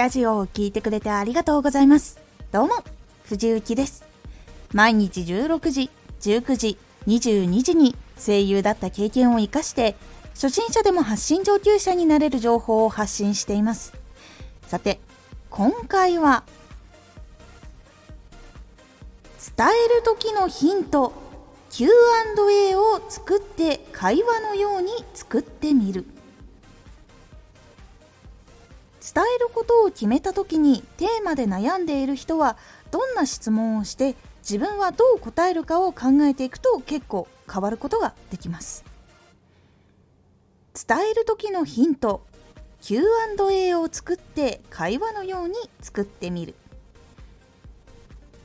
ラジオを聴いてくれてありがとうございます。どうも、藤幸です。毎日16時、19時、22時に声優だった経験を活かして、初心者でも発信上級者になれる情報を発信しています。さて、今回は、伝える時のヒント Q&A を作って会話のように作ってみる伝えることを決めた時にテーマで悩んでいる人はどんな質問をして自分はどう答えるかを考えていくと結構変わることができます。伝える時のヒント Q&A を作って会話のように作ってみる。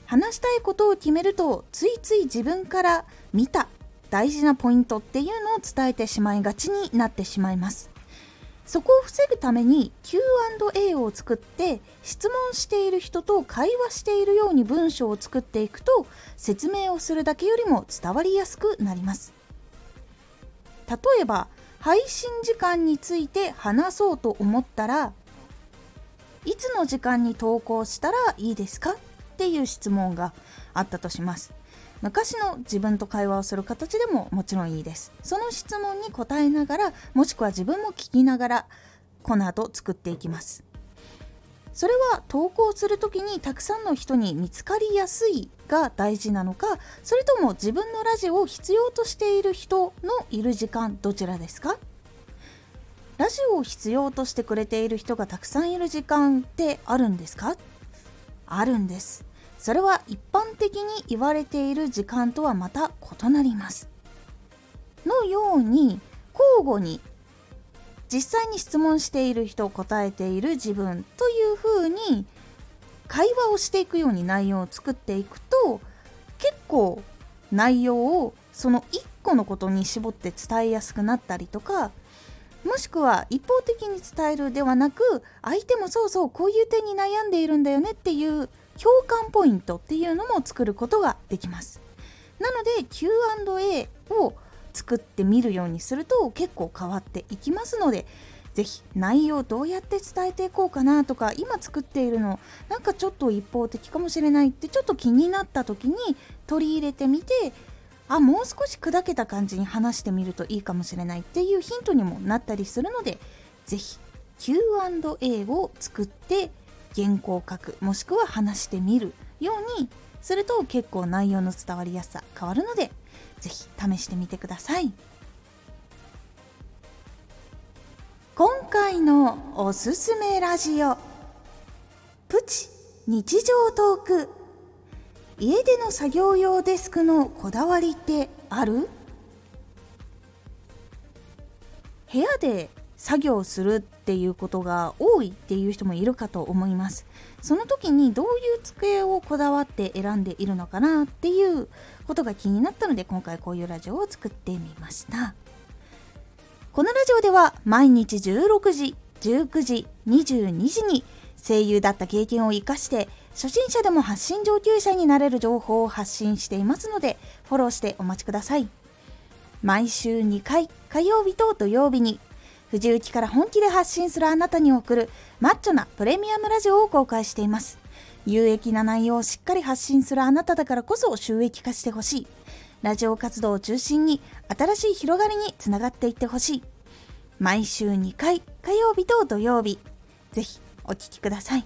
話したいことを決めるとついつい自分から見た大事なポイントっていうのを伝えてしまいがちになってしまいます。そこを防ぐために Q&A を作って質問している人と会話しているように文章を作っていくと説明をするだけよりも伝わりやすくなります。例えば配信時間について話そうと思ったらいつの時間に投稿したらいいですか？っていう質問があったとします。昔の自分と会話をする形でももちろんいいです。その質問に答えながらもしくは自分も聞きながらこの後作っていきます。それは投稿する時にたくさんの人に見つかりやすいが大事なのかそれとも自分のラジオを必要としている人のいる時間どちらですか？ラジオを必要としてくれている人がたくさんいる時間ってあるんですか？あるんです。それは一般的に言われている時間とはまた異なります。のように交互に実際に質問している人答えている自分というふうに会話をしていくように内容を作っていくと結構内容をその1個のことに絞って伝えやすくなったりとかもしくは一方的に伝えるではなく相手もそうそうこういう点に悩んでいるんだよねっていう共感ポイントっていうのも作ることができます。なので Q&A を作ってみるようにすると結構変わっていきますので是非内容どうやって伝えていこうかなとか今作っているのなんかちょっと一方的かもしれないってちょっと気になった時に取り入れてみてあもう少し砕けた感じに話してみるといいかもしれないっていうヒントにもなったりするので是非 Q&A を作って原稿を書くもしくは話してみるようにすると結構内容の伝わりやすさ変わるので是非試してみてください。今回のおすすめラジオプチ日常トーク。家での作業用デスクのこだわりってある？部屋で作業するっていうことが多いっていう人もいるかと思います。その時にどういう机をこだわって選んでいるのかなっていうことが気になったので今回こういうラジオを作ってみました。このラジオでは毎日16時19時22時に声優だった経験を生かして初心者でも発信上級者になれる情報を発信していますのでフォローしてお待ちください。毎週2回火曜日と土曜日に藤雪から本気で発信するあなたに送るマッチョなプレミアムラジオを公開しています。有益な内容をしっかり発信するあなただからこそ収益化してほしい。ラジオ活動を中心に新しい広がりにつながっていってほしい。毎週2回火曜日と土曜日ぜひお聴きください。